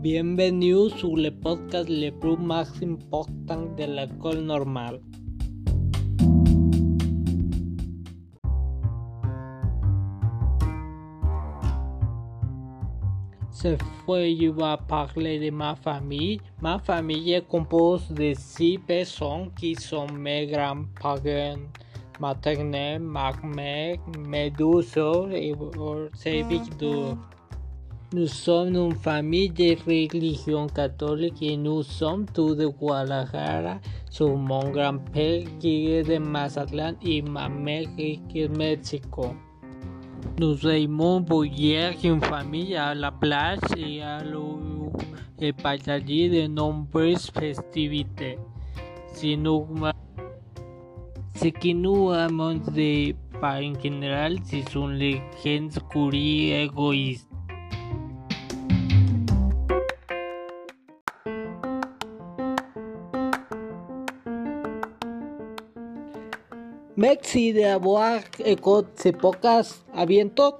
Bienvenue sur le podcast le plus más important de l'école normale. Cette fois, je vais parler de ma famille. Ma famille est composée de six personnes qui sont mes grands-parents maternels, ma mère, mes deux et ses. Nous sommes une famille de religion catholique et nous sommes tous de Guadalajara. Sur mon grand-père qui est de Mazatlán et ma mère qui est de Mexico. Nous aimons voyager en famille à la plage et à partager de nombreuses festivités. Si nous, ce que nous aimons de en général, ce sont les gens curieux égoïstes. Merci d'avoir écouté ce podcast. À bientôt.